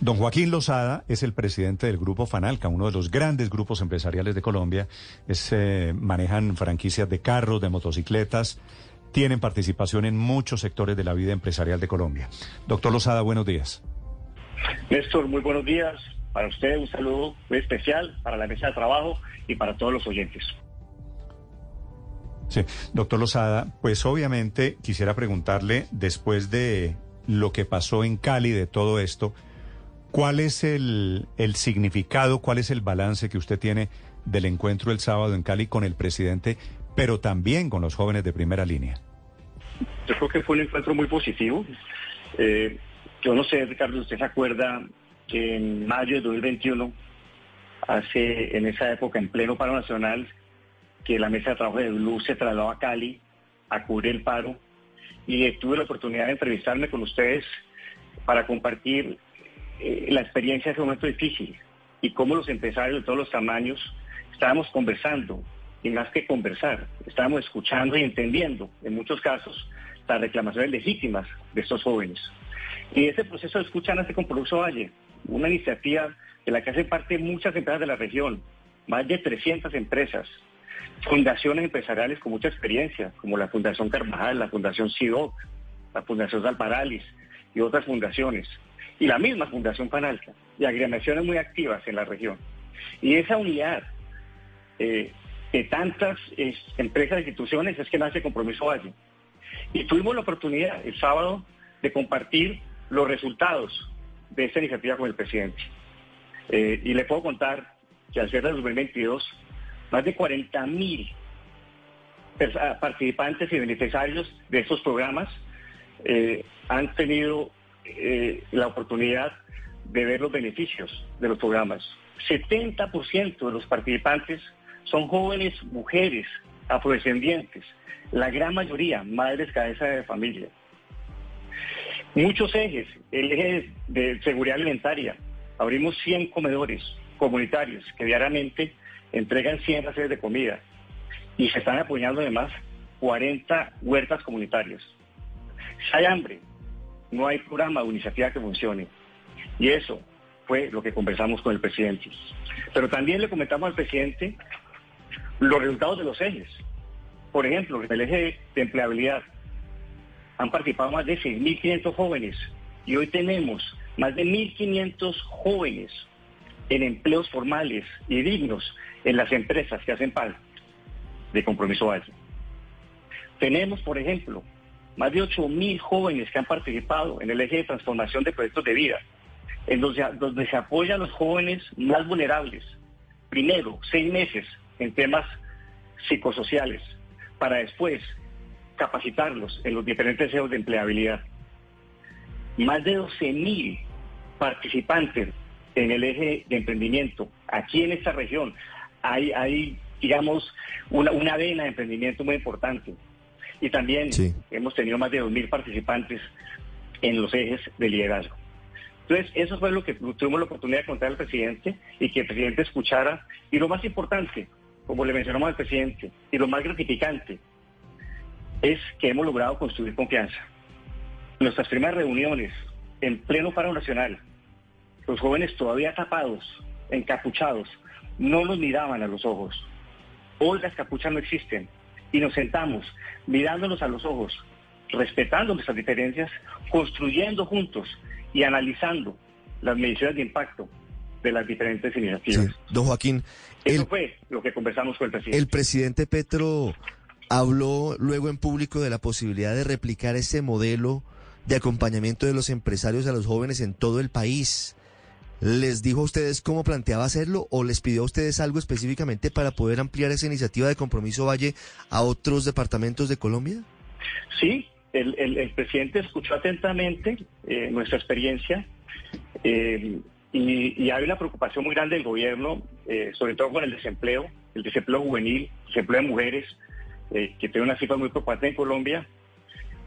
Don Joaquín Lozada es el presidente del grupo Fanalca, uno de los grandes grupos empresariales de Colombia. Es, eh, manejan franquicias de carros, de motocicletas, tienen participación en muchos sectores de la vida empresarial de Colombia. Doctor Lozada, buenos días. Néstor, muy buenos días. Para usted un saludo muy especial para la mesa de trabajo y para todos los oyentes. Sí, doctor Lozada, pues obviamente quisiera preguntarle, después de lo que pasó en Cali, de todo esto, ¿cuál es el, significado, cuál es el balance que usted tiene del encuentro el sábado en Cali con el presidente, pero también con los jóvenes de primera línea? Yo creo que fue un encuentro muy positivo. Eh, yo no sé, Ricardo, ¿usted se acuerda que en mayo de 2021, hace en esa época, en pleno paro nacional, que la mesa de trabajo de Blue se trasladó a Cali a cubrir el paro y tuve la oportunidad de entrevistarme con ustedes para compartir eh, la experiencia de ese momento difícil y cómo los empresarios de todos los tamaños estábamos conversando y más que conversar, estábamos escuchando y entendiendo en muchos casos las reclamaciones legítimas de estos jóvenes. Y ese proceso de escucha nace con Producto Valle, una iniciativa de la que hacen parte muchas empresas de la región, más de 300 empresas, fundaciones empresariales con mucha experiencia, como la Fundación Carvajal, la Fundación CIDOC, la Fundación Salparalis y otras fundaciones, y la misma Fundación Panalca, y agremiaciones muy activas en la región. Y esa unidad eh, de tantas empresas e instituciones es que nace Compromiso Valle. Y tuvimos la oportunidad el sábado de compartir los resultados de esta iniciativa con el presidente. Eh, y le puedo contar que al cierre de 2022 más de 40 mil ah, participantes y beneficiarios de estos programas eh, han tenido eh, la oportunidad de ver los beneficios de los programas. 70% de los participantes son jóvenes mujeres, afrodescendientes, la gran mayoría madres cabeza de familia. Muchos ejes, el eje de seguridad alimentaria, abrimos 100 comedores comunitarios que diariamente entregan 100 raciones de comida y se están apoyando además 40 huertas comunitarias. Si hay hambre, no hay programa o iniciativa que funcione. Y eso fue lo que conversamos con el presidente. Pero también le comentamos al presidente los resultados de los ejes. Por ejemplo, el eje de empleabilidad han participado más de 6.500 jóvenes y hoy tenemos más de 1.500 jóvenes en empleos formales y dignos en las empresas que hacen parte de Compromiso Valle. Tenemos, por ejemplo, más de 8.000 jóvenes que han participado en el eje de transformación de proyectos de vida, en donde, se apoyan a los jóvenes más vulnerables. Primero, seis meses en temas psicosociales, para después capacitarlos en los diferentes ejes de empleabilidad. Más de 12.000 participantes en el eje de emprendimiento. Aquí en esta región hay, hay digamos, una, una vena de emprendimiento muy importante. Y también hemos tenido más de 2.000 participantes en los ejes de liderazgo. Entonces, eso fue lo que tuvimos la oportunidad de contar al presidente y que el presidente escuchara. Y lo más importante, como le mencionamos al presidente, y lo más gratificante, es que hemos logrado construir confianza. Nuestras primeras reuniones en pleno paro nacional, los jóvenes todavía tapados, encapuchados, no nos miraban a los ojos. Hoy las capuchas no existen y nos sentamos mirándonos a los ojos, respetando nuestras diferencias, construyendo juntos y analizando las mediciones de impacto de las diferentes iniciativas. Don Joaquín, eso fue lo que conversamos con el presidente. El presidente Petro habló luego en público de la posibilidad de replicar ese modelo de acompañamiento de los empresarios a los jóvenes en todo el país. ¿Les dijo a ustedes cómo planteaba hacerlo o les pidió a ustedes algo específicamente para poder ampliar esa iniciativa de Compromiso Valle a otros departamentos de Colombia? Sí, el, presidente escuchó atentamente eh, nuestra experiencia eh, y, hay una preocupación muy grande del gobierno, eh, sobre todo con el desempleo, el desempleo juvenil, el desempleo de mujeres, que tiene una cifra muy preocupante en Colombia.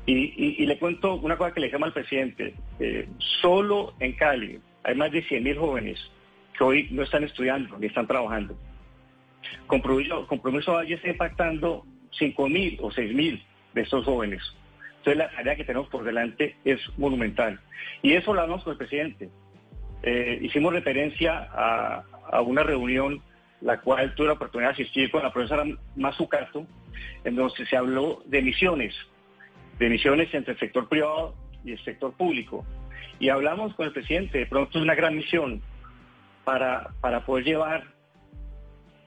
Y, le cuento una cosa que le llama al presidente. solo en Cali, hay más de 100.000 jóvenes que hoy no están estudiando ni están trabajando. Compromiso, Compromiso Valle está impactando 5.000 o 6.000 de estos jóvenes. Entonces la tarea que tenemos por delante es monumental. Y eso lo hablamos con el presidente. eh, hicimos referencia a, una reunión la cual tuve la oportunidad de asistir con la profesora Mazucato, en donde se habló de misiones, de misiones entre el sector privado y el sector público. Y hablamos con el presidente, de pronto es una gran misión para, para poder llevar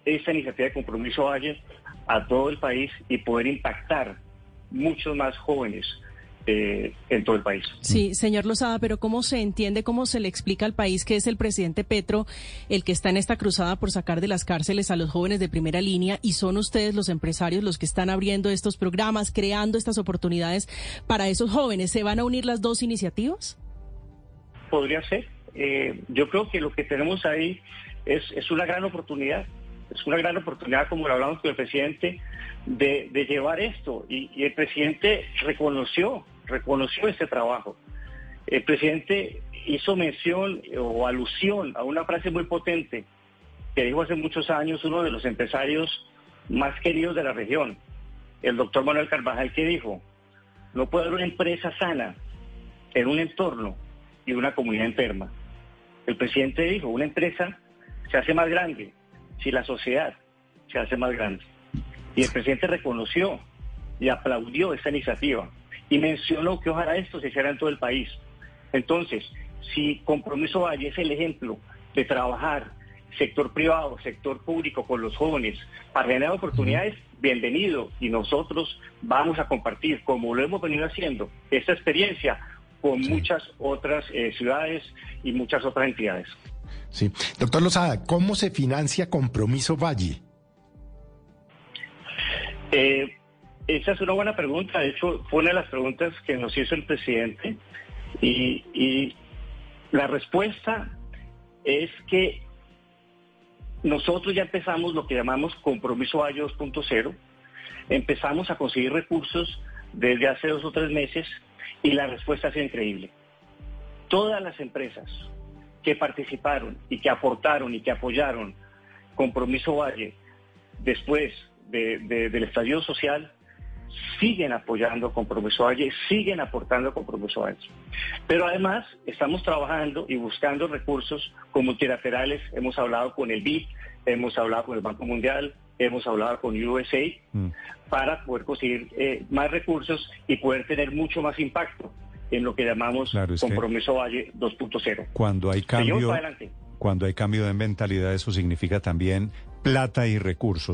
esta iniciativa de compromiso Valle a todo el país y poder impactar muchos más jóvenes eh, en todo el país. Sí, señor Lozada, pero ¿cómo se entiende, cómo se le explica al país que es el presidente Petro el que está en esta cruzada por sacar de las cárceles a los jóvenes de primera línea y son ustedes los empresarios los que están abriendo estos programas, creando estas oportunidades para esos jóvenes? ¿Se van a unir las dos iniciativas? Podría ser. Eh, yo creo que lo que tenemos ahí es, es una gran oportunidad es una gran oportunidad, como lo hablamos con el presidente, de, llevar esto. Y, el presidente reconoció, reconoció este trabajo. El presidente hizo mención o alusión a una frase muy potente que dijo hace muchos años uno de los empresarios más queridos de la región, el doctor Manuel Carvajal, que dijo, no puede haber una empresa sana en un entorno y una comunidad enferma. El presidente dijo, una empresa se hace más grande si la sociedad se hace más grande. Y el presidente reconoció y aplaudió esta iniciativa y mencionó que ojalá esto se hiciera en todo el país. Entonces, si Compromiso Valle es el ejemplo de trabajar sector privado, sector público con los jóvenes para generar oportunidades, bienvenido. Y nosotros vamos a compartir, como lo hemos venido haciendo, esta experiencia con muchas otras eh, ciudades y muchas otras entidades. Sí. Doctor Lozada, ¿cómo se financia Compromiso Valle? Eh, esa es una buena pregunta. De hecho, fue una de las preguntas que nos hizo el presidente. Y, la respuesta es que nosotros ya empezamos lo que llamamos Compromiso Valle 2.0. Empezamos a conseguir recursos desde hace dos o tres meses y la respuesta sido increíble. Todas las empresas, que participaron y que aportaron y que apoyaron Compromiso Valle después del estallido social siguen apoyando Compromiso Valle, siguen aportando Compromiso Valle. Pero además estamos trabajando y buscando recursos con multilaterales. Hemos hablado con el BID, hemos hablado con el Banco Mundial, hemos hablado con USA mm. para poder conseguir eh, más recursos y poder tener mucho más impacto en lo que llamamos compromiso Valle 2.0. Cuando hay cambio, cuando hay cambio de mentalidad, eso significa también plata y recursos.